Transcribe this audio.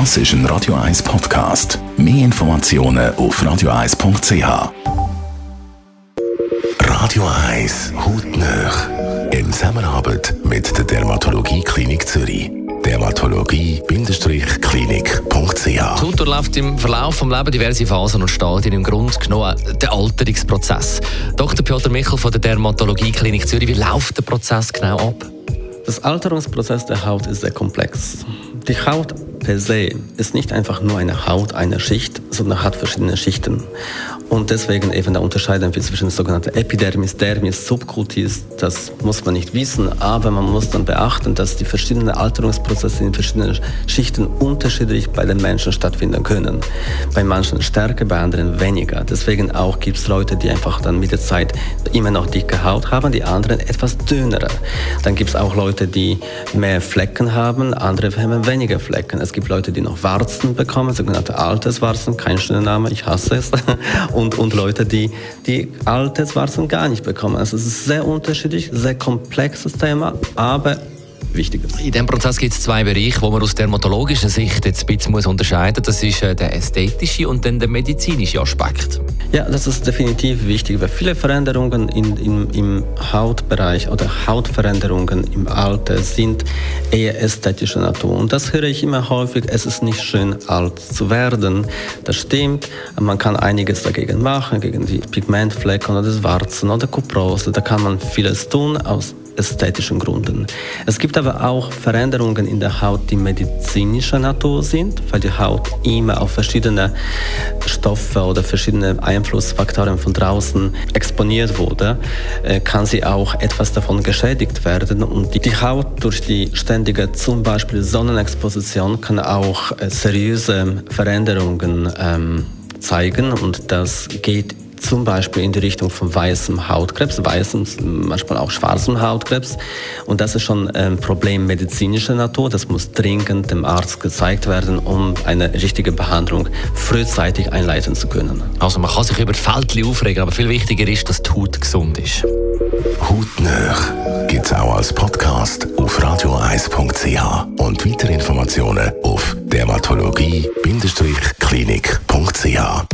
Das ist ein Radio 1 Podcast. Mehr Informationen auf radio1.ch. Radio 1 Hautnöch. In Zusammenarbeit mit der Dermatologie Klinik Zürich. Dermatologie-klinik.ch Die Haut durchläuft im Verlauf des Lebens diverse Phasen und Stadien. Im Grunde genommen der Alterungsprozess. Dr. Piotr Michel von der Dermatologie Klinik Zürich, wie läuft der Prozess genau ab? Das Alterungsprozess der Haut ist sehr komplex. Die Haut per se ist nicht einfach nur eine Haut, eine Schicht, sondern hat verschiedene Schichten. Und deswegen eben da unterscheiden wir zwischen sogenannten Epidermis, Dermis, Subcutis. Das muss man nicht wissen, aber man muss dann beachten, dass die verschiedenen Alterungsprozesse in verschiedenen Schichten unterschiedlich bei den Menschen stattfinden können. Bei manchen stärker, bei anderen weniger. Deswegen auch gibt es Leute, die einfach dann mit der Zeit immer noch dicke Haut haben, die anderen etwas dünnere. Dann gibt es auch Leute, die mehr Flecken haben, andere haben weniger Flecken. Es gibt Leute, die noch Warzen bekommen, sogenannte Alterswarzen, kein schöner Name, ich hasse es. Und, und Leute, die, die Alterswarzen gar nicht bekommen. Also es ist sehr unterschiedlich, sehr komplexes Thema, aber wichtiger. In diesem Prozess gibt es zwei Bereiche, wo man aus dermatologischer Sicht jetzt ein bisschen muss unterscheiden muss. Das ist äh, der ästhetische und dann der medizinische Aspekt. Ja, das ist definitiv wichtig, weil viele Veränderungen in, in, im Hautbereich oder Hautveränderungen im Alter sind eher ästhetischer Natur. Und das höre ich immer häufig, es ist nicht schön, alt zu werden. Das stimmt, man kann einiges dagegen machen, gegen die Pigmentflecken oder das Warzen oder Kuprose. Da kann man vieles tun aus ästhetischen Gründen. Es gibt aber auch Veränderungen in der Haut, die medizinischer Natur sind, weil die Haut immer auf verschiedene Stoffe oder verschiedene Einflussfaktoren von draußen exponiert wurde, äh, kann sie auch etwas davon geschädigt werden. Und die Haut durch die ständige zum Beispiel Sonnenexposition kann auch äh, seriöse Veränderungen ähm, zeigen und das geht zum Beispiel in die Richtung von weißem Hautkrebs, weißem, manchmal auch schwarzem Hautkrebs. Und das ist schon ein Problem medizinischer Natur. Das muss dringend dem Arzt gezeigt werden, um eine richtige Behandlung frühzeitig einleiten zu können. Also man kann sich über Fältchen aufregen, aber viel wichtiger ist, dass die Haut gesund ist. Hautnöch gibt es auch als Podcast auf radio1.ch und weitere Informationen auf dermatologie-klinik.ch.